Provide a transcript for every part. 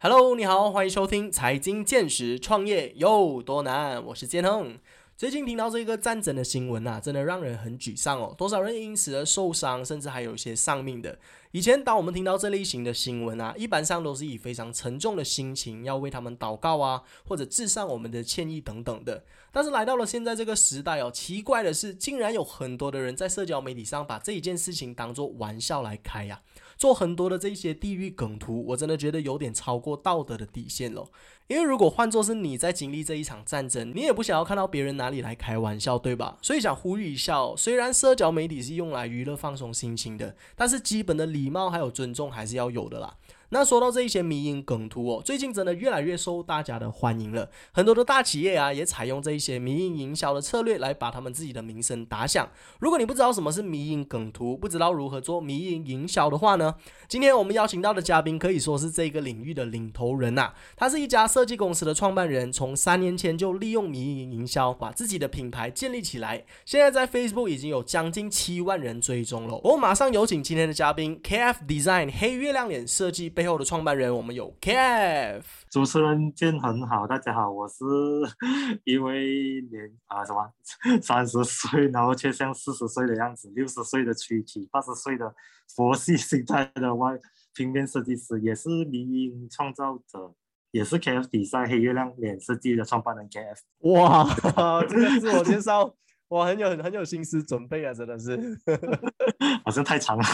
Hello，你好，欢迎收听财经见识，创业有多难？我是建亨。最近听到这个战争的新闻啊，真的让人很沮丧哦。多少人因此而受伤，甚至还有一些丧命的。以前当我们听到这类型的新闻啊，一般上都是以非常沉重的心情要为他们祷告啊，或者致上我们的歉意等等的。但是来到了现在这个时代哦，奇怪的是，竟然有很多的人在社交媒体上把这一件事情当做玩笑来开呀。做很多的这些地域梗图，我真的觉得有点超过道德的底线了。因为如果换作是你在经历这一场战争，你也不想要看到别人哪里来开玩笑，对吧？所以想呼吁一下哦，虽然社交媒体是用来娱乐放松心情的，但是基本的礼貌还有尊重还是要有的啦。那说到这一些迷因梗图哦，最近真的越来越受大家的欢迎了。很多的大企业啊，也采用这一些迷因营销的策略来把他们自己的名声打响。如果你不知道什么是迷因梗图，不知道如何做迷因营销的话呢，今天我们邀请到的嘉宾可以说是这个领域的领头人呐。他是一家设计公司的创办人，从三年前就利用迷因营销把自己的品牌建立起来，现在在 Facebook 已经有将近七万人追踪了。我马上有请今天的嘉宾 KF Design 黑月亮脸设计。背后的创办人，我们有 KF 主持人见很好，大家好，我是 一位年啊什么 三十岁，然后却像四十岁的样子，六十岁的躯体，八十岁的佛系心态的外平面设计师，也是民营创造者，也是 KF 比赛黑月亮脸设计的创办人 KF。哇，这个自我介绍。哇，很有很有心思准备啊，真的是，好像太长了。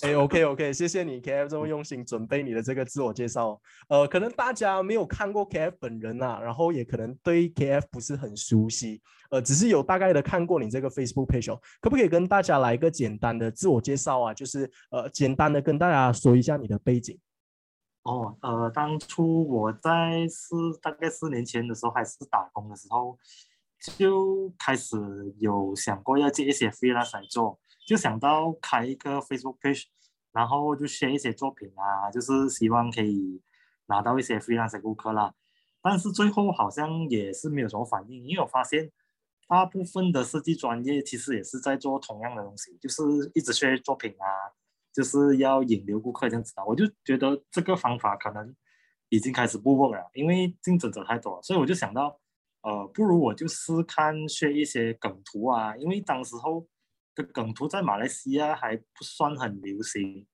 哎，OK OK，谢谢你 KF 这么用心准备你的这个自我介绍。呃，可能大家没有看过 KF 本人呐，然后也可能对 KF 不是很熟悉，呃，只是有大概的看过你这个 Facebook page，可不可以跟大家来一个简单的自我介绍啊？就是呃，简单的跟大家说一下你的背景。哦，呃，当初我在四大概四年前的时候还是打工的时候。就开始有想过要接一些 freelance 来做，就想到开一个 Facebook page，然后就写一些作品啊，就是希望可以拿到一些 freelance 顾客啦。但是最后好像也是没有什么反应，因为我发现大部分的设计专业其实也是在做同样的东西，就是一直写作品啊，就是要引流顾客这样子的。我就觉得这个方法可能已经开始不 work 了，因为竞争者太多了，所以我就想到。呃，不如我就试看学一些梗图啊，因为当时候的梗图在马来西亚还不算很流行，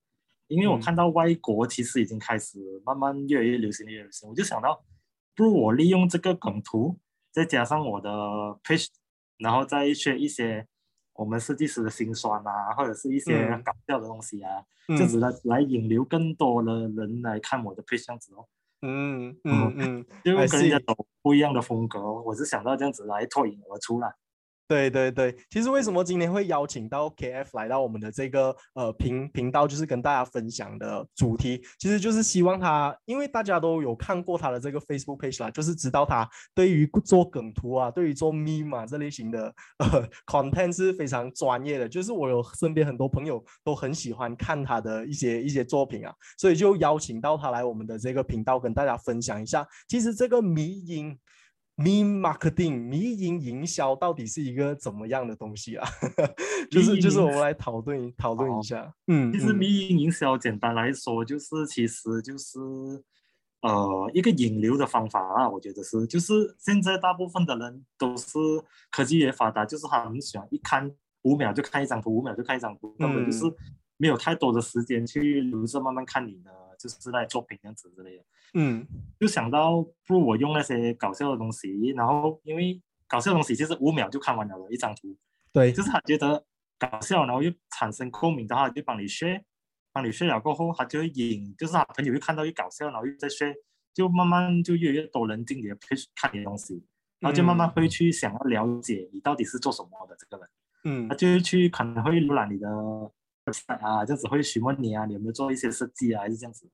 因为我看到外国其实已经开始慢慢越来越流行，越来越流行。我就想到，不如我利用这个梗图，再加上我的 page，然后再学一些我们设计师的心酸啊，或者是一些搞笑的东西啊，这样子来来引流更多的人来看我的 page，这样子哦。嗯嗯 嗯，因为跟人家走不一样的风格，我是想到这样子来脱颖而出啦。对对对，其实为什么今天会邀请到 KF 来到我们的这个呃频频道，就是跟大家分享的主题，其实就是希望他，因为大家都有看过他的这个 Facebook page 啦，就是知道他对于做梗图啊，对于做 meme 啊这类型的呃 content 是非常专业的，就是我有身边很多朋友都很喜欢看他的一些一些作品啊，所以就邀请到他来我们的这个频道跟大家分享一下，其实这个迷音。Meme marketing，迷营营销到底是一个怎么样的东西啊？就是就是我们来讨论讨论一下。嗯，其实迷营营销简单来说，就是其实就是呃一个引流的方法啊。我觉得是，就是现在大部分的人都是科技也发达，就是他很喜欢一看五秒就看一张图，五秒就看一张图，根本就是没有太多的时间去留着慢慢看你的。就是在作品这样子之类的，嗯，就想到不如我用那些搞笑的东西，然后因为搞笑的东西就是五秒就看完了的一张图，对，就是他觉得搞笑，然后又产生共鸣的话，就帮你 share，帮你 share 了过后，他就会引，就是他朋友又看到又搞笑，然后又在 share，就慢慢就越来越多人进你的 page 看你的东西，然后就慢慢会去想要了解你到底是做什么的这个人，嗯，他就去可能会浏览你的。啊，这样子会询问你啊，你有没有做一些设计啊，还是这样子？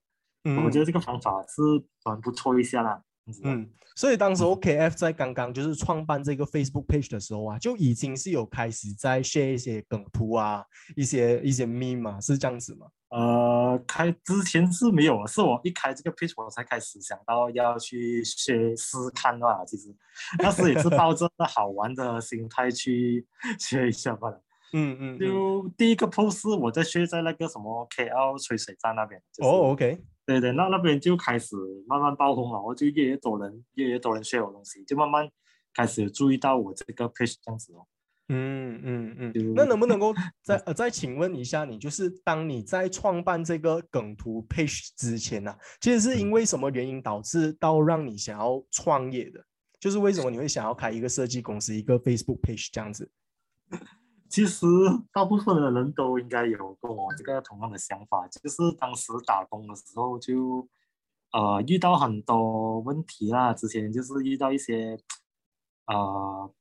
嗯，我觉得这个方法是蛮不错一下啦。嗯，所以当时 OKF 在刚刚就是创办这个 Facebook page 的时候啊，就已经是有开始在 share 一些梗图啊，一些一些 meme 嘛，是这样子吗？呃，开之前是没有，是我一开这个 page 我才开始想到要去学试看啦。其实那时也是抱着好玩的心态去 学一下吧。嗯嗯，就第一个 post 我在学在那个什么 KL 吹水站那边。哦，OK。对对，那那边就开始慢慢爆红了，然后就越越多人，越越多人 share 我东西，就慢慢开始注意到我这个 page 这样子哦。嗯嗯嗯，那能不能够再呃再请问一下你，就是当你在创办这个梗图 page 之前呢，其实是因为什么原因导致到让你想要创业的？就是为什么你会想要开一个设计公司，一个 Facebook page 这样子？其实大部分的人都应该有跟我这个同样的想法，就是当时打工的时候就呃遇到很多问题啦，之前就是遇到一些呃。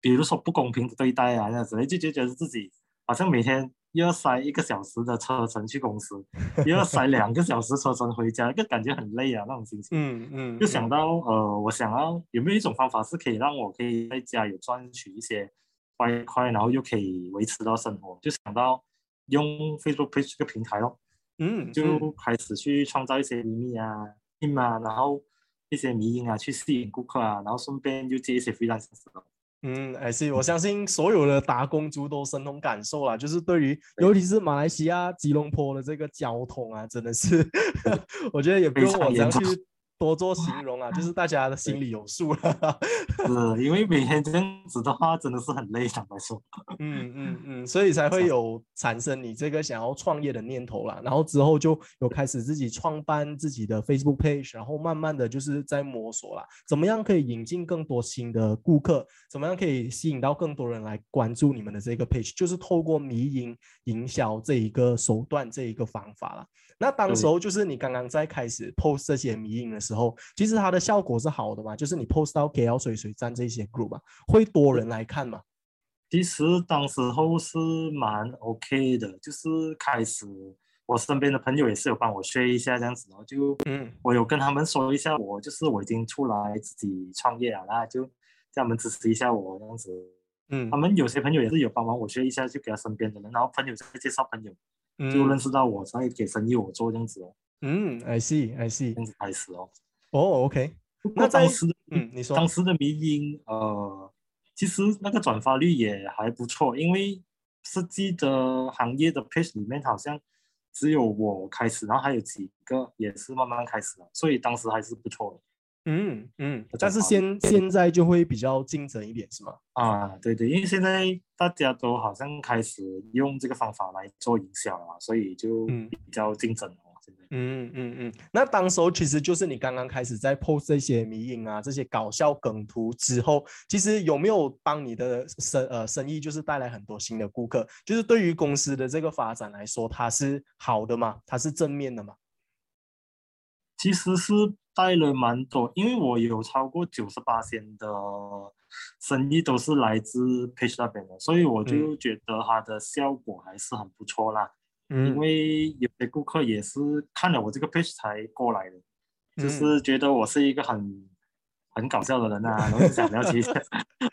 比如说不公平的对待啊，这样子，就就觉得自己好像每天又要塞一个小时的车程去公司，又要塞两个小时车程回家，就感觉很累啊，那种心情。嗯嗯。就想到呃，我想要有没有一种方法是可以让我可以在家有赚取一些外快，然后又可以维持到生活，就想到用 Facebook Page 这个平台咯。嗯。就开始去创造一些秘密啊、密码，然后一些迷因啊，去吸引顾客啊，然后顺便就接一些 freelance 咯。嗯，还是我相信所有的打工族都深同感受啦，就是对于尤其是马来西亚吉隆坡的这个交通啊，真的是，我觉得也不用我这样去。多做形容啊，就是大家的心里有数了。是，因为每天这样子的话，真的是很累，坦白说。嗯嗯嗯，所以才会有产生你这个想要创业的念头啦。然后之后就有开始自己创办自己的 Facebook page，然后慢慢的就是在摸索啦，怎么样可以引进更多新的顾客，怎么样可以吸引到更多人来关注你们的这个 page，就是透过迷营营销这一个手段，这一个方法啦。那当时候就是你刚刚在开始 post 这些迷影的时候，其实它的效果是好的嘛？就是你 post 到 KL 水水站这些 group 啊，会多人来看嘛？其实当时候是蛮 OK 的，就是开始我身边的朋友也是有帮我 share 一下这样子，然后就嗯，我有跟他们说一下，我就是我已经出来自己创业了，那就叫他们支持一下我这样子。嗯，他们有些朋友也是有帮忙我 share 一下，就给他身边的人，然后朋友再介绍朋友。就认识到我在给生意我做这样子哦。嗯，I see，I see，这样子开始哦。哦，OK。那当时，嗯，你说当时的迷音，呃，其实那个转发率也还不错，因为设计的行业的 page 里面好像只有我开始，然后还有几个也是慢慢开始的，所以当时还是不错的。嗯嗯，但是现现在就会比较竞争一点，是吗？啊，对对，因为现在大家都好像开始用这个方法来做营销了，所以就比较竞争哦。现在，嗯嗯嗯，那当时候其实就是你刚刚开始在 post 这些迷影啊，这些搞笑梗图之后，其实有没有帮你的生呃生意就是带来很多新的顾客？就是对于公司的这个发展来说，它是好的吗？它是正面的吗？其实是。带了蛮多，因为我有超过九十八千的生意都是来自 Page 那边的，所以我就觉得它的效果还是很不错啦。嗯，因为有些顾客也是看了我这个 Page 才过来的，就是觉得我是一个很很搞笑的人啊，然后想了解一下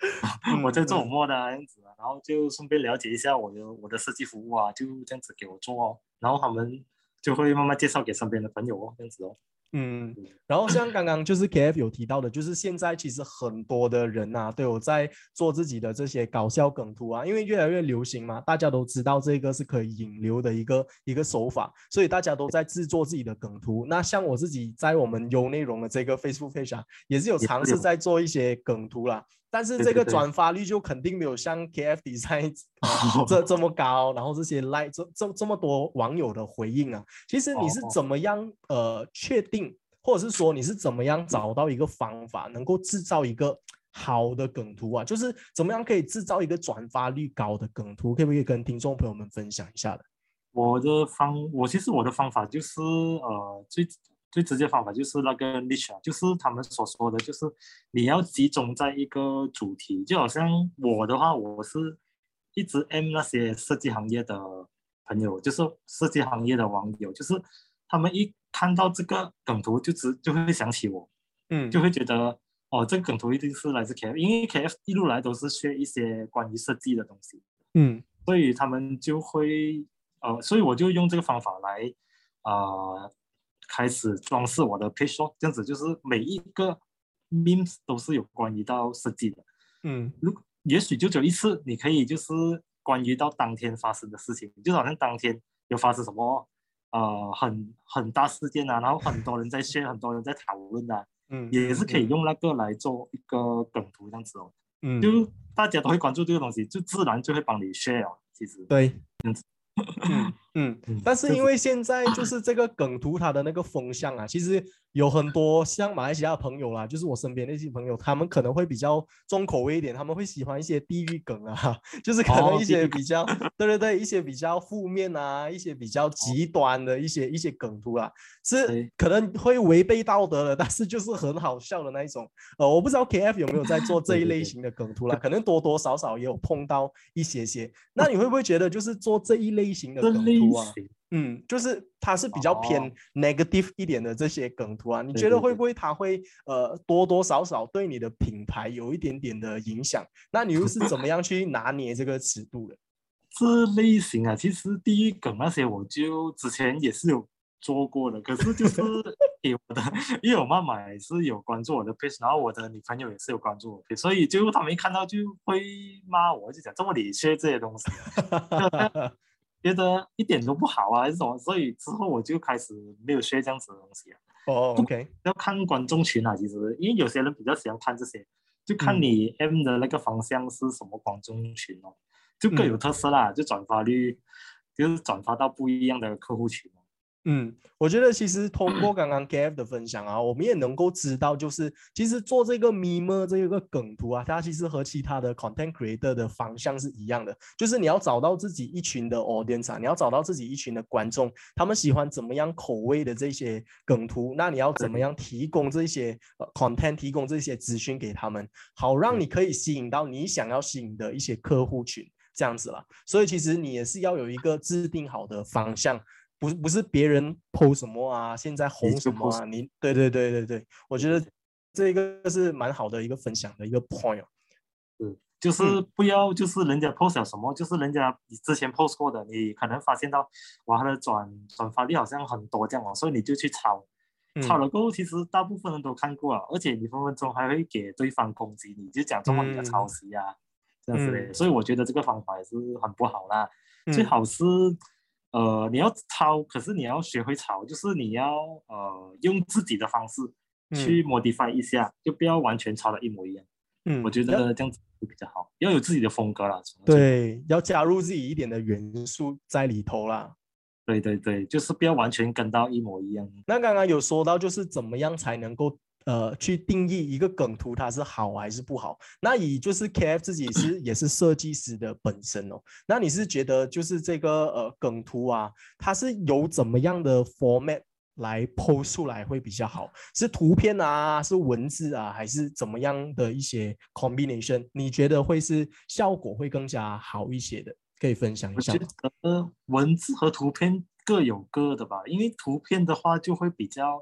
我在做什么的样子啊，然后就顺便了解一下我的我的设计服务啊，就这样子给我做哦，然后他们就会慢慢介绍给身边的朋友哦，这样子哦。嗯，然后像刚刚就是 K F 有提到的，就是现在其实很多的人呐都有在做自己的这些搞笑梗图啊，因为越来越流行嘛，大家都知道这个是可以引流的一个一个手法，所以大家都在制作自己的梗图。那像我自己在我们优内容的这个 Facebook page 啊，也是有尝试在做一些梗图啦。但是这个转发率就肯定没有像 K F Design 这这么高，然后这些 like 这这这么多网友的回应啊，其实你是怎么样呃确定，或者是说你是怎么样找到一个方法，能够制造一个好的梗图啊？就是怎么样可以制造一个转发率高的梗图？可不可以跟听众朋友们分享一下的？我的方，我其实我的方法就是呃最。最直接方法就是那个 niche，就是他们所说的，就是你要集中在一个主题。就好像我的话，我是一直 M 那些设计行业的朋友，就是设计行业的网友，就是他们一看到这个梗图，就直就会想起我，嗯，就会觉得哦，这个梗图一定是来自 KF，因为 KF 一路来都是学一些关于设计的东西，嗯，所以他们就会呃，所以我就用这个方法来啊。开始装饰我的 page，这样子就是每一个 memes 都是有关于到设计的。嗯，如也许就只有一次，你可以就是关于到当天发生的事情，就好像当天有发生什么呃很很大事件啊，然后很多人在 share，很多人在讨论啊，嗯，也是可以嗯，用那个来做一个梗图这样子哦，嗯，就大家都会关注这个东西，就自然就会帮你 share 哦。其实，对，这样子嗯嗯，嗯，但是因为现在就是这个梗图它的那个风向啊，其实有很多像马来西亚的朋友啦，就是我身边的一些朋友，他们可能会比较重口味一点，他们会喜欢一些地域梗啊，就是可能哦一些比较，对对对，一些比较负面啊，一些比较极端的一些一些梗图啦，是可能会违背道德的，但是就是很好笑的那一种。呃，我不知道 KF 有没有在做这一类型的梗图啦，可能多多少少也有碰到一些些。那你会不会觉得就是做这一类型的梗图啊？型，嗯，就是它是比较偏哦 negative 一点的这些梗图啊，你觉得会不会它会呃多多少少对你的品牌有一点点的影响？那你又是怎么样去拿捏这个尺度的？这类型啊，其实第一梗那些我就之前也是有做过的，可是就是 给我的，因为我妈妈也是有关注我的 page，然后我的女朋友也是有关注我所以就他们一看到就会骂我，就讲这么理学这些东西啊，觉得一点都不好啊，还是什么，所以之后我就开始没有学这样子的东西了。哦，OK，要看观众群啊，其实因为有些人比较喜欢看这些，就看嗯你 M 的那个方向是什么观众群哦，就各有嗯特色啦，就转发率就是转发到不一样的客户群哦。嗯，我觉得其实通过刚刚 KF 的分享啊，我们也能够知道，就是其实做这个 meme 这个梗图啊，它其实和其他的 content creator 的方向是一样的，就是你要找到自己一群的 audience 啊，你要找到自己一群的观众，他们喜欢怎么样口味的这些梗图，那你要怎么对。样提供这些呃 content，提供这些资讯给他们，好让你可以吸引到你想要吸引的一些客户群。这样子啦，所以其实你也是要有一个制定好的方向，不是不是别人 PO 什么啊，现在红什么啊，你对对对对对，我觉得这个是蛮好的一个分享的一个 point 嗯。就是嗯不要就是人家 post 了什么，就是人家你之前 post 过的，你可能发现到哇，他的转转发率好像很多这样哦，所以你就去抄，抄嗯了过后，其实大部分人都看过了，而且你分分钟还会给对方攻击你，就讲中文你在抄袭啊，这样子嘞。嗯所以我觉得这个方法也是很不好啦。最嗯好是呃你要抄，可是你要学会抄，就是你要呃用自己的方式去 modify 一下，就不要完全抄的一模一样。嗯，我觉得这样子会比较好，要有自己的风格啦。对，要加入自己一点的元素在里头啦。对对对，就是不要完全跟到一模一样。那刚刚有说到，就是怎么样才能够呃去定义一个梗图它是好还是不好？那以就是 KF 自己是也是设计师的本身哦，那你是觉得就是这个呃梗图啊，它是有怎么样的 format 来 post 出来会比较好？是图片啊，是文字啊，还是怎么样的一些 combination？你觉得会是效果会更加好一些的？可以分享一我觉下吗？得文字和图片各有各的吧，因为图片的话就会比较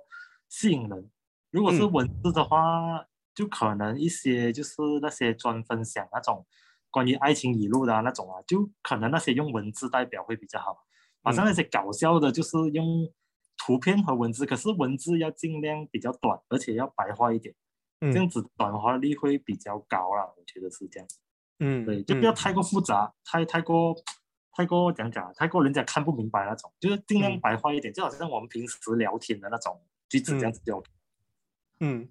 吸引人，如果是嗯文字的话，就可能一些就是那些专分享那种关于爱情语录的、啊、那种啊，就可能那些用文字代表会比较好。好像嗯那些搞笑的，就是用图片和文字，可是文字要尽量比较短，而且要白话一点，这样嗯子转化率会比较高啦。我觉得是这样。嗯，对，就不要嗯太过复杂，太太过太过讲讲，太过人家看不明白那种，就是尽量嗯白话一点，就好像我们平时聊天的那种句子这样子就 OK。嗯，Mm.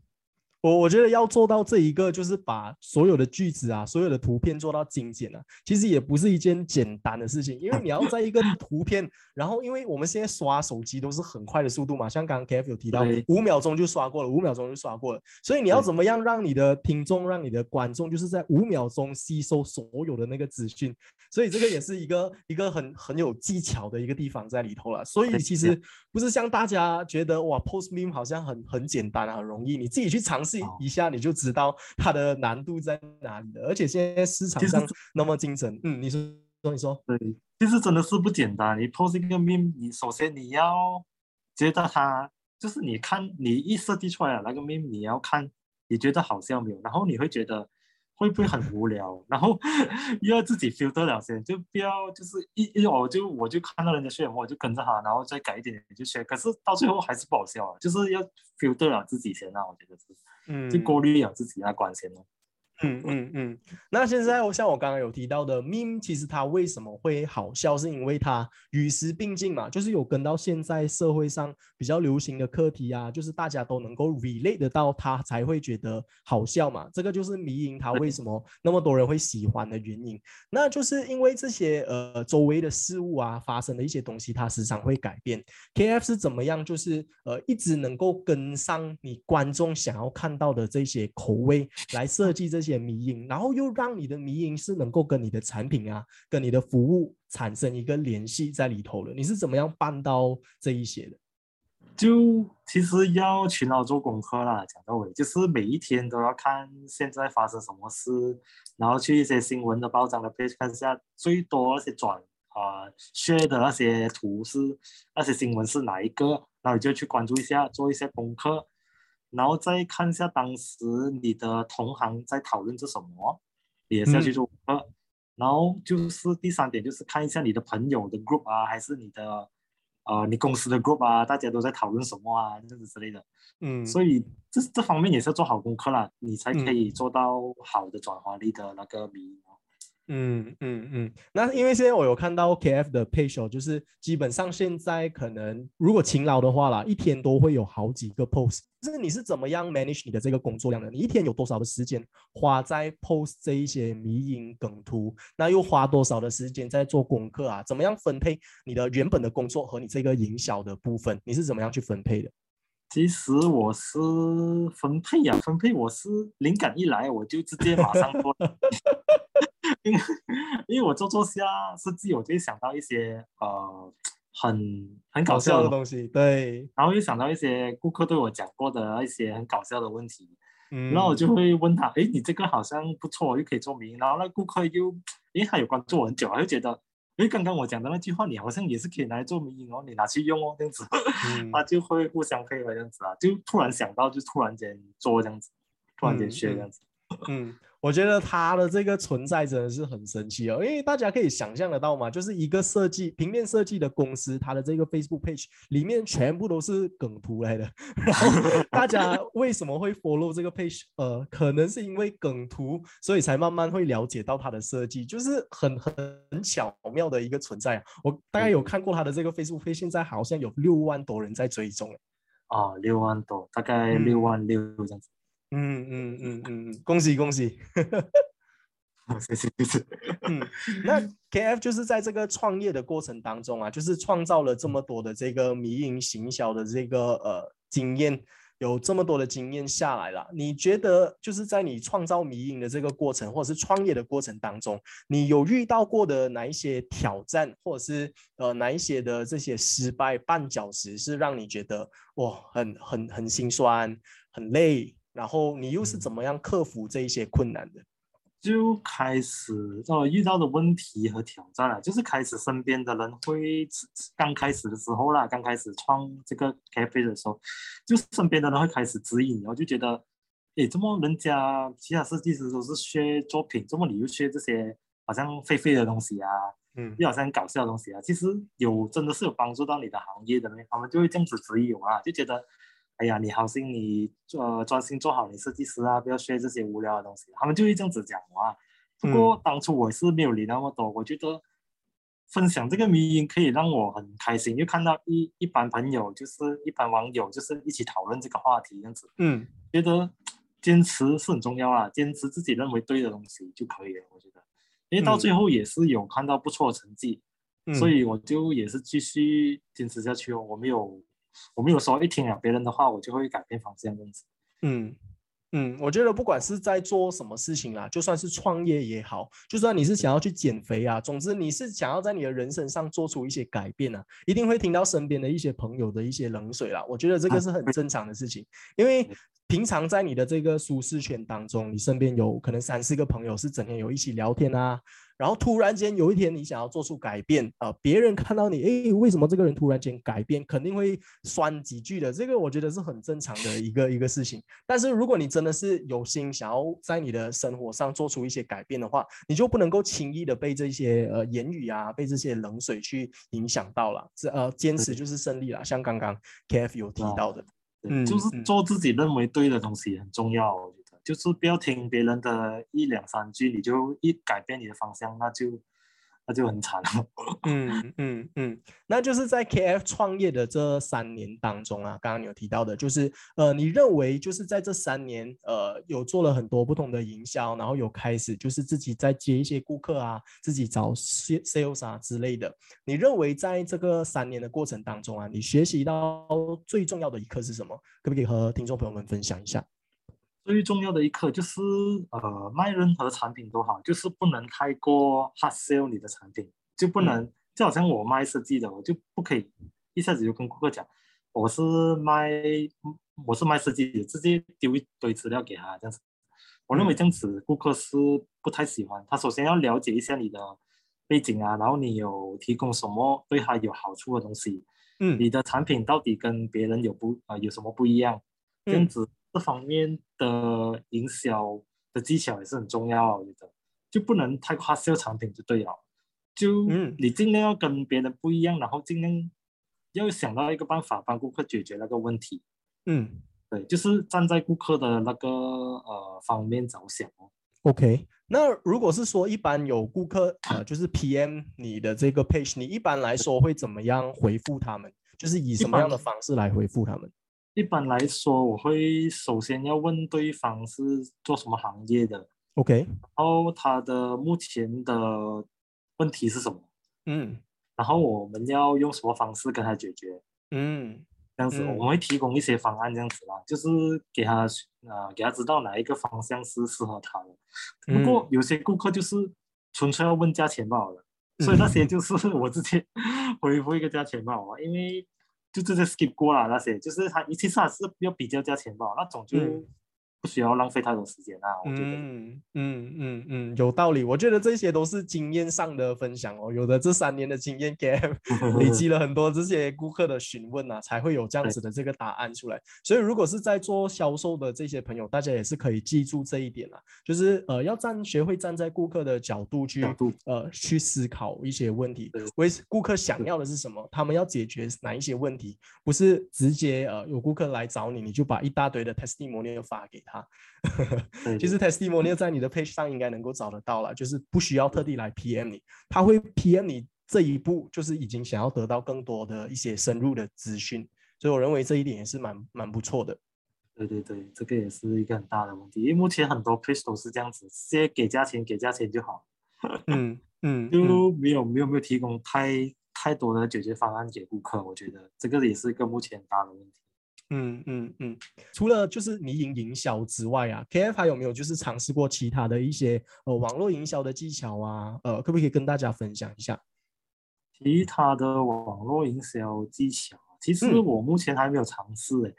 我我觉得要做到这一个，就是把所有的句子啊，所有的图片做到精简啊，其实也不是一件简单的事情，因为你要在一个 图片，然后因为我们现在刷手机都是很快的速度嘛，像刚刚 KF 有提到，五秒钟就刷过了，五秒钟就刷过了，所以你要怎么样让你的听众、让你的观众，就是在五秒钟吸收所有的那个资讯，所以这个也是一个一个很很有技巧的一个地方在里头了。所以其实不是像大家觉得哇，post meme 好像很很简单啊，很容易，你自己去尝试哦一下，你就知道它的难度在哪里了。而且现在市场上那么竞争，嗯，你说说你说，对，其实真的是不简单。你 post 一个 meme，你首先你要觉得它就是你看你一设计出来的那个 meme，你要看你觉得好笑没有，然后你会觉得会不会很无聊，然后 又要自己 filter 了先，就不要就是一一我就我就看到人家 share，我就跟着他，然后再改一点点就 share，可是到最后还是不好笑啊，就是要 filter 了自己先啊，我觉得是，嗯，就过滤了自己那关先哦。嗯 嗯嗯，那现在像我刚刚有提到的，meme 其实它为什么会好笑，是因为它与时并进嘛，就是有跟到现在社会上比较流行的课题啊，就是大家都能够 relate 得到它，才会觉得好笑嘛。这个就是迷因它为什么那么多人会喜欢的原因。那就是因为这些呃周围的事物啊，发生的一些东西，它时常会改变。KF 是怎么样，就是呃一直能够跟上你观众想要看到的这些口味来设计这些。迷因，然后又让你的迷因是能够跟你的产品啊，跟你的服务产生一个联系在里头的。你是怎么样办到这一些的？就其实要勤劳做功课啦，讲到尾，就是每一天都要看现在发生什么事，然后去一些新闻的报章的 page 看一下，最多那些转啊 share 的那些图是那些新闻是哪一个，然后你就去关注一下，做一些功课。然后再看一下当时你的同行在讨论着什么，也是要去做功课。然后就是第三点，就是看一下你的朋友的 group 啊，还是你的呃你公司的 group 啊，大家都在讨论什么啊，这样子之类的。嗯，所以这这方面也是要做好功课啦，你才可以做到好的转化率的那个比。嗯嗯嗯，那因为现在我有看到 KF 的配手，就是基本上现在可能如果勤劳的话啦，一天都会有好几个 post。就是你是怎么样 manage 你的这个工作量的？你一天有多少的时间花在 post 这一些迷因梗图？那又花多少的时间在做功课啊？怎么样分配你的原本的工作和你这个营销的部分？你是怎么样去分配的？其实我是分配呀，分配我是灵感一来我就直接马上做。因为因为我做做下设计，我就会想到一些呃很很搞笑的东西，对，然后又想到一些顾客对我讲过的一些很搞笑的问题，嗯，然后我就会问他，哎，你这个好像不错，又可以做名，然后那顾客又，因为他有关注我很久，他就觉得，哎，刚刚我讲的那句话，你好像也是可以拿来做名哦，你拿去用哦，这样子，他就会互相配合这样子啊，就突然想到，就突然间做这样子，突然间学这样子，嗯。我觉得它的这个存在真的是很神奇哦，因为大家可以想象得到嘛，就是一个设计平面设计的公司，它的这个 Facebook page 里面全部都是梗图来的。然后大家为什么会 follow 这个 page？呃，可能是因为梗图，所以才慢慢会了解到它的设计，就是很很很巧妙的一个存在。啊我大概有看过它的这个 Facebook page，现在好像有六万多人在追踪。啊，六万多，大概六万六这样子。嗯嗯嗯嗯嗯，恭喜恭喜！谢谢谢谢。嗯，那 KF 就是在这个创业的过程当中啊，就是创造了这么多的这个迷营行销的这个呃经验，有这么多的经验下来了。你觉得就是在你创造迷营的这个过程，或者是创业的过程当中，你有遇到过的哪一些挑战，或者是呃哪一些的这些失败绊脚石，是让你觉得哇很很很心酸、很累？然后你又是怎么样克服这一些困难的？就开始呃遇到的问题和挑战啊，就是开始身边的人会刚开始的时候啦，刚开始创这个 cafe 的时候，就身边的人会开始指引，然后就觉得，诶，怎么人家其他设计师都是学作品，怎么你又学这些好像废废的东西啊？嗯，又好像很搞笑的东西啊？其实有真的是有帮助到你的行业的呢，他们就会这样子指引我啊，就觉得。哎呀，你好心，你做专心做好你设计师啊，不要学这些无聊的东西。他们就会这样子讲话。不过当初我是没有理那么多，我觉得分享这个迷音可以让我很开心，就看到一一般朋友，就是一般网友，就是一起讨论这个话题这样子。嗯，觉得坚持是很重要啊，坚持自己认为对的东西就可以了。我觉得，因为到最后也是有看到不错的成绩，所以我就也是继续坚持下去哦。我没有。我们有时候一听了别人的话，我就会改变方向这样子。嗯嗯，我觉得不管是在做什么事情啊，就算是创业也好，就算你是想要去减肥啊，总之你是想要在你的人生上做出一些改变啊，一定会听到身边的一些朋友的一些冷水啦。我觉得这个是很正常的事情，因为平常在你的这个舒适圈当中，你身边有可能三四个朋友是整天有一起聊天啊。然后突然间有一天你想要做出改变啊，别人看到你，哎，为什么这个人突然间改变，肯定会酸几句的。这个我觉得是很正常的一个一个事情。但是如果你真的是有心想要在你的生活上做出一些改变的话，你就不能够轻易的被这些呃言语啊，被这些冷水去影响到了。这呃，坚持就是胜利了。像刚刚 KF 有提到的，嗯，就是做自己认为对的东西很重要，我觉得。就是不要听别人的一两三句，你就一改变你的方向，那就那就很惨了。嗯嗯嗯，那就是在 KF 创业的这三年当中啊，刚刚你有提到的，就是呃，你认为就是在这三年，呃，有做了很多不同的营销，然后有开始就是自己在接一些顾客啊，自己找 sales 啊之类的。你认为在这个三年的过程当中啊，你学习到最重要的一课是什么？可不可以和听众朋友们分享一下？最重要的一刻就是，呃，卖任何产品都好，就是不能太过 hard sell 你的产品，就不能就好像我卖设计的，我就不可以一下子就跟顾客讲我是卖我是卖设计的，直接丢一堆资料给他这样子。我认为这样子顾客是不太喜欢。他首先要了解一下你的背景啊，然后你有提供什么对他有好处的东西，嗯，你的产品到底跟别人有不啊有什么不一样，这样子。这方面的营销的技巧也是很重要，我觉得就不能太夸销产品就对了，就你尽量要跟别人不一样，然后尽量要想到一个办法帮顾客解决那个问题。嗯，对，就是站在顾客的那个呃方面着想哦。OK，那如果是说一般有顾客呃就是 PM 你的这个 page，你一般来说会怎么样回复他们？就是以什么样的方式来回复他们？一般来说，我会首先要问对方是做什么行业的，OK，然后他的目前的问题是什么，嗯，然后我们要用什么方式跟他解决，嗯，这样子我们会提供一些方案，这样子啦，就是给他啊，给他知道哪一个方向是适合他的。不过有些顾客就是纯粹要问价钱罢了，所以那些就是 我直接回复一个价钱罢了，因为。就直接 skip 过了那些，就是他一次上是要比较价钱吧，那种就。不需要浪费太多时间啊，我觉得。嗯嗯嗯嗯，有道理。我觉得这些都是经验上的分享哦。有的这三年的经验给 累积了很多这些顾客的询问啊，才会有这样子的这个答案出来。所以如果是在做销售的这些朋友，大家也是可以记住这一点啊，就是呃要站学会站在顾客的角度去呃去思考一些问题，为顾客想要的是什么，他们要解决哪一些问题，不是直接呃有顾客来找你，你就把一大堆的 testimonial 发给他。啊，其实 testimonial 在你的 page 上应该能够找得到了，就是不需要特地来 PM 你，他会 PM 你这一步，就是已经想要得到更多的一些深入的资讯，所以我认为这一点也是蛮蛮不错的。对对对，这个也是一个很大的问题，因为目前很多 page 都是这样子，直接给价钱给价钱就好，嗯 嗯，就没有没有没有提供太太多的解决方案给顾客，我觉得这个也是一个目前很大的问题。嗯嗯嗯，除了就是你营营销之外啊，KF 还有没有就是尝试过其他的一些呃网络营销的技巧啊？呃，可不可以跟大家分享一下？其他的网络营销技巧，其实我目前还没有尝试诶。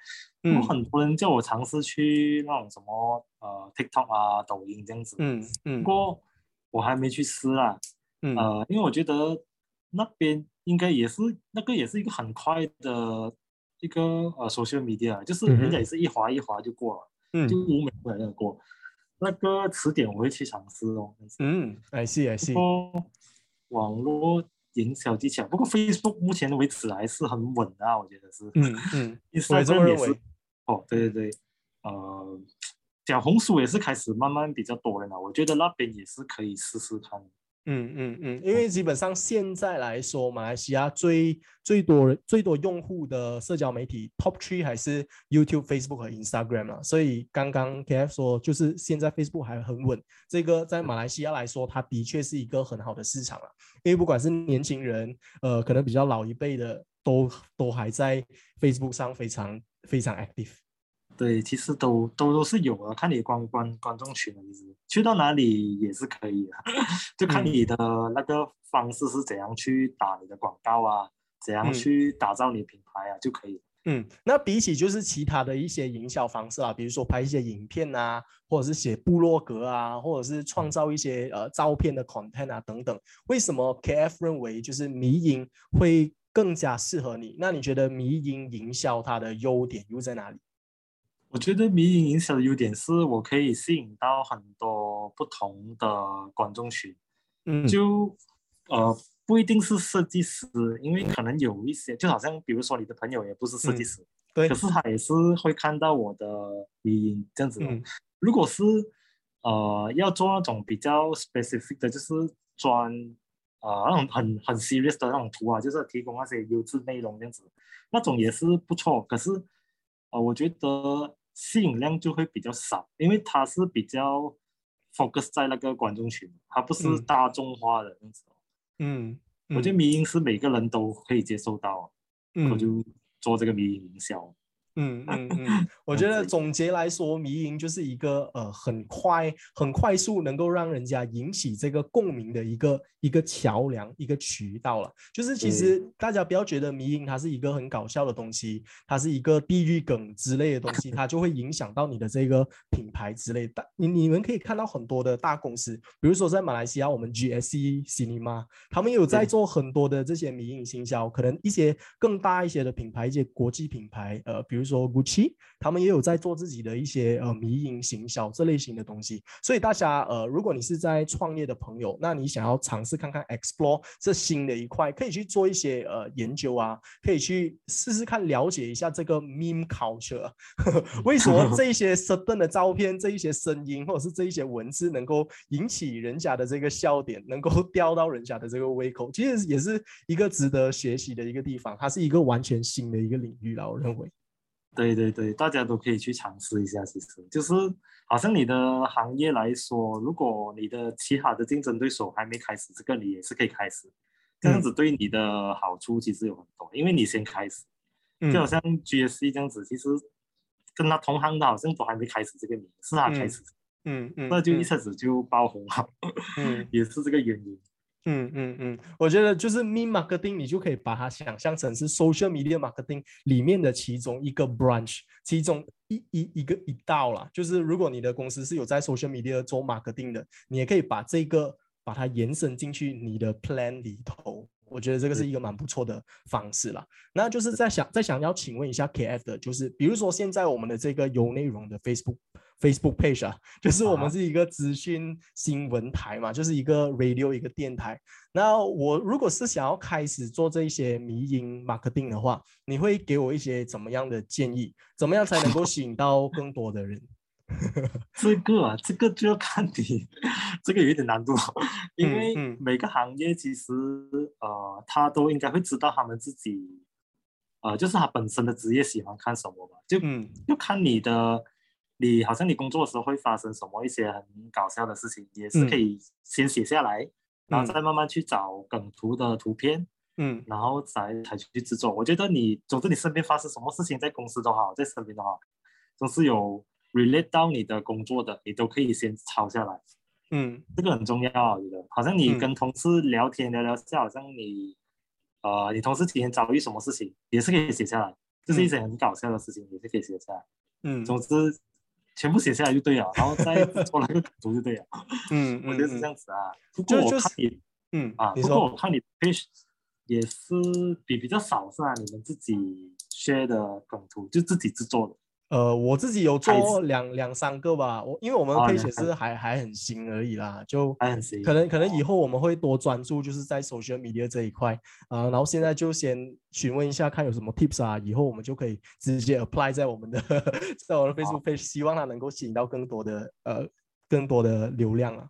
有很多人叫我尝试去那种什么呃 TikTok 啊、抖音这样子。嗯嗯。不过我还没去试啦。嗯。呃，因为我觉得那边应该也是那个也是一个很快的。一个呃，social media 就是人家也是一划一划就过了，嗯，就五秒那样过。那个词典我会去尝试哦。嗯，I see I see。网络营销技巧，不过 Facebook 目前为止还是很稳的，我觉得是。嗯嗯，我也这么认为。哦，对对对，呃，小红书也是开始慢慢比较多了呢，我觉得那边也是可以试试看。嗯嗯嗯，因为基本上现在来说，马来西亚最最多最多用户的社交媒体 top three 还是 YouTube、Facebook 和 Instagram 啊。所以刚刚 KF 说，就是现在 Facebook 还很稳，这个在马来西亚来说，它的确是一个很好的市场啊。因为不管是年轻人，呃，可能比较老一辈的，都都还在 Facebook 上非常非常 active。对，其实都都都是有的，看你观观观众群的其实，去到哪里也是可以的，就看你的那个方式是怎样去打你的广告啊，怎样去打造你的品牌啊，就可以。嗯，那比起就是其他的一些营销方式啊，比如说拍一些影片啊，或者是写部落格啊，或者是创造一些呃照片的 content 啊等等，为什么 KF 认为就是迷营会更加适合你？那你觉得迷营营销它的优点又在哪里？我觉得迷影营销的优点是我可以吸引到很多不同的观众群，嗯，就呃不一定是设计师，因为可能有一些就好像比如说你的朋友也不是设计师，对。可，是他也是会看到我的迷影这样子如果是呃要做那种比较 specific 的，就是专呃那种很很 serious 的那种图啊，就是提供那些优质内容这样子，那种也是不错。可是呃，我觉得吸引量就会比较少，因为它是比较 focus 在那个观众群，它不是嗯大众化的这样子哦。嗯，我觉得迷音是每个人都可以接受到，嗯我就做这个迷音营销。嗯嗯嗯，我觉得总结来说，迷营就是一个呃很快、很快速能够让人家引起这个共鸣的一个一个桥梁、一个渠道了。就是其实大家不要觉得迷营它是一个很搞笑的东西，它是一个地域梗之类的东西，它就会影响到你的这个品牌之类的。你你们可以看到很多的大公司，比如说在马来西亚，我们 GSE Cinema，他们有在做很多的这些迷营行销，可能一些更大一些的品牌，一些国际品牌，呃，比如说 Gucci，他们也有在做自己的一些呃迷营行销这类型的东西。所以大家呃，如果你是在创业的朋友，那你想要尝试看看 explore 这新的一块，可以去做一些呃研究啊，可以去试试看了解一下这个 meme culture，为什么这一些 certain 的照片、这一些声音或者是这一些文字能够引起人家的这个笑点，能够 吊到人家的这个胃口，其实也是一个值得学习的一个地方，它是一个完全新的一个领域啦，我认为。对对对，大家都可以去尝试一下。其实就是好像你的行业来说，如果你的其他的竞争对手还没开始，这个你也是可以开始。这样子对你的好处其实有很多，因为你先开始，就好嗯像 GSC 这样子，其实跟他同行的好像都还没开始这个名，是他开始，嗯嗯，那就一嗯下子就爆红了，嗯也是这个原因。嗯嗯嗯，我觉得就是 meme marketing，你就可以把它想象成是 social media marketing 里面的其中一个 branch，其中一一一个一道啦。就是如果你的公司是有在 social media 做 marketing 的，你也可以把这个把它延伸进去你的 plan 里头。我觉得这个是一个蛮不错的方式啦。那就是在想在想要请问一下 KF 的，就是比如说现在我们的这个有内容的 Facebook Facebook page 啊，就是我们啊是一个资讯新闻台嘛，就是一个 radio 一个电台。那我如果是想要开始做这一些迷音 marketing 的话，你会给我一些怎么样的建议？怎么样才能够 吸引到更多的人？这个啊，这个就要看你，这个有一点难度，因嗯为嗯每个行业其实呃，他都应该会知道他们自己，呃，就是他本身的职业喜欢看什么吧，就嗯就看你的，你好像你工作的时候会发生什么一些很搞笑的事情，也是可嗯。以先写下来，然后嗯。再慢慢去找梗图的图片，嗯。然后再才去制作。我觉得你，总之你身边发生什么事情，在公司都好，在身边都好，总是有 relate 到你的工作的，你都可以先抄下来。嗯。这个很重要啊，我觉得，好像你嗯跟同事聊天聊聊下，好像你，呃，你同事今天遭遇什么事情，也是可以写下来，就是一些很搞笑的事情，也是可以写下来。嗯。总之，全部写下来就对了，然后再做那个图就对了。嗯我觉得是这嗯样子啊。不过我看你嗯啊，不过我看你 page 也是比比较少是吧，你们自己 share 的梗图就自己制作的。呃，我自己有孩做两两三个吧，我因为我们的哦 page 两三也是还还很新而已啦，就可能可能以哦后我们会多专注就是在 social media 这一块啊、然后现在就先询问一下看有什么 tips 啊，以后我们就可以直接 apply 在我们的 在我的 Facebook page，希望它能够吸引到更多的呃更多的流量啊。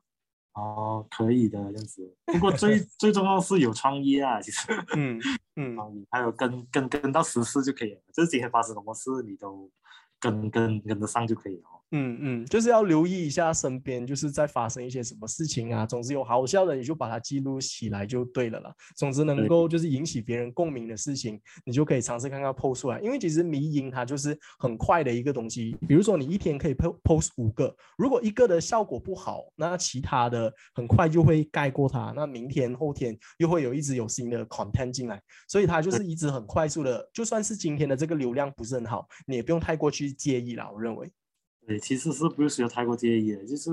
哦，可以的这样子。不过最最重要是有创意啊，其实嗯嗯 创意还有跟跟跟到实事就可以了，就是今天发生什么事你都跟跟跟得上就可以了。嗯嗯，就是要留意一下身边就是在发生一些什么事情啊。总之有好笑的，你就把它记录起来就对了啦。总之能够就是引起别人共鸣的事情，你就可以尝试看看 post 出来。因为其实迷音它就是很快的一个东西，比如说你一天可以 po- post 五个，如果一个的效果不好，那其他的很快就会盖过它。那明天后天又会有一直有新的 content 进来，所以它就是一直很快速的。就算是今天的这个流量不是很好，你也不用太过去介意啦。我认为。对，其实是不需要太过介意的，就是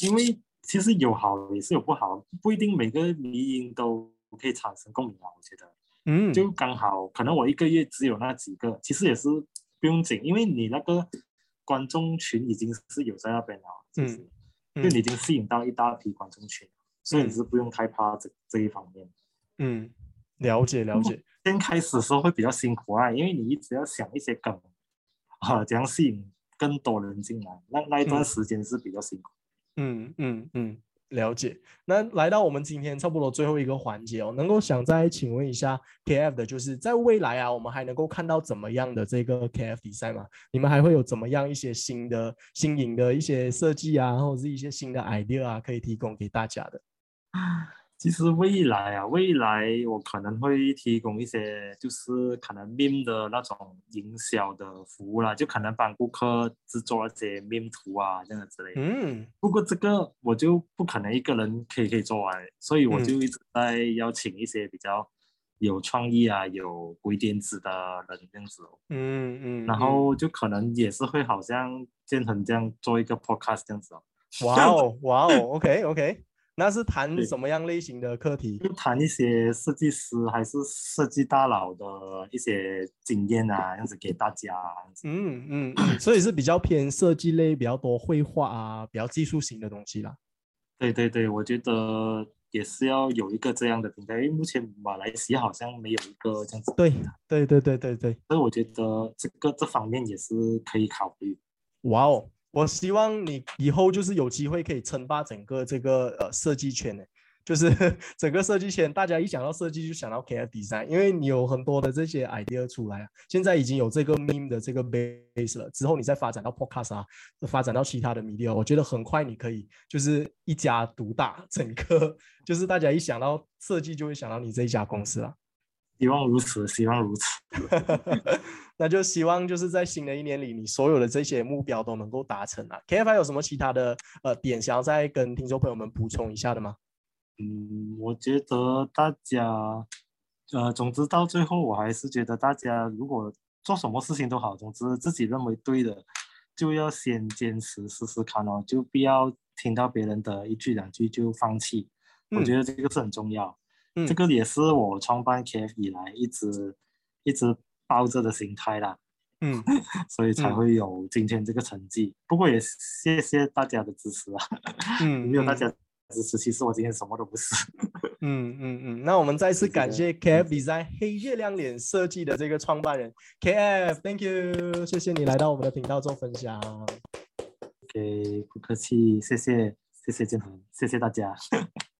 因为其实有好也是有不好，不一定每个迷音都可以产生共鸣啊。我觉得嗯，就刚好，可能我一个月只有那几个，其实也是不用紧，因为你那个观众群已经是有在那边了，其实嗯就你已经吸引到一大批观众群，所以你嗯是不用太怕这这一方面。嗯了解了解。先开始的时候会比较辛苦啊，因为你一直要想一些梗啊，这样吸引更多人进来，那那一段时间是比较辛苦。嗯嗯嗯。了解，那来到我们今天差不多最后一个环节哦，能够想再请问一下 KF 的，就是在未来啊，我们还能够看到怎么样的这个 KF 比赛吗？你们还会有怎么样一些新的、新颖的一些设计啊，或者是一些新的 idea 啊，可以提供给大家的？其实未来啊，未来我可能会提供一些，就是可能 meme 的那种营销的服务啦，就可能帮顾客制作一些 meme 图啊，这样之类的。嗯。不过这个我就不可能一个人可以可以做完，所以我就一直在邀请一些比较有创意啊、有鬼点子的人这样子哦。嗯嗯。然后就可能也是会好像建恒这样做一个 podcast 这样子哦。哇哦，哇哦，OK OK。那是谈什么样类型的课题？就谈一些设计师还是设计大佬的一些经验啊，这样子给大家。嗯嗯，所以是比较偏设计类比较多，绘画啊，比较技术型的东西啦。对对对，我觉得也是要有一个这样的平台，因为目前马来西亚好像没有一个这样子。对对对对对对，所以我觉得这个这方面也是可以考虑。哇哦！我希望你以后就是有机会可以称霸整个这个呃设计圈呢，就是 整个设计圈，大家一想到设计就想到 KF Design，因为你有很多的这些 idea 出来啊，现在已经有这个 meme 的这个 base 了，之后你再发展到 podcast 啊，发展到其他的 media，我觉得很快你可以就是一家独大，整个就是大家一想到设计就会想到你这一家公司了。希望如此，希望如此。那就希望就是在新的一年里，你所有的这些目标都能够达成啊。KFI 有什么其他的呃点想要再跟听众朋友们补充一下的吗？嗯，我觉得大家呃，总之到最后，我还是觉得大家如果做什么事情都好，总之自己认为对的，就要先坚持试试看哦，就不要听到别人的一句两句就放弃。我觉得这个是很重要。这个也是我创办 KF 以来一直一直抱着的心态啦，嗯，所以才会有今天这个成绩。不过也谢谢大家的支持啊，嗯，没有大家支持，其实我今天什么都不是。嗯嗯嗯，那我们再次感谢。KF Design 黑月亮脸设计的这个创办人。KF，Thank you，谢谢你来到我们的频道做分享。OK，不客气，谢谢谢谢建恒，谢谢大家。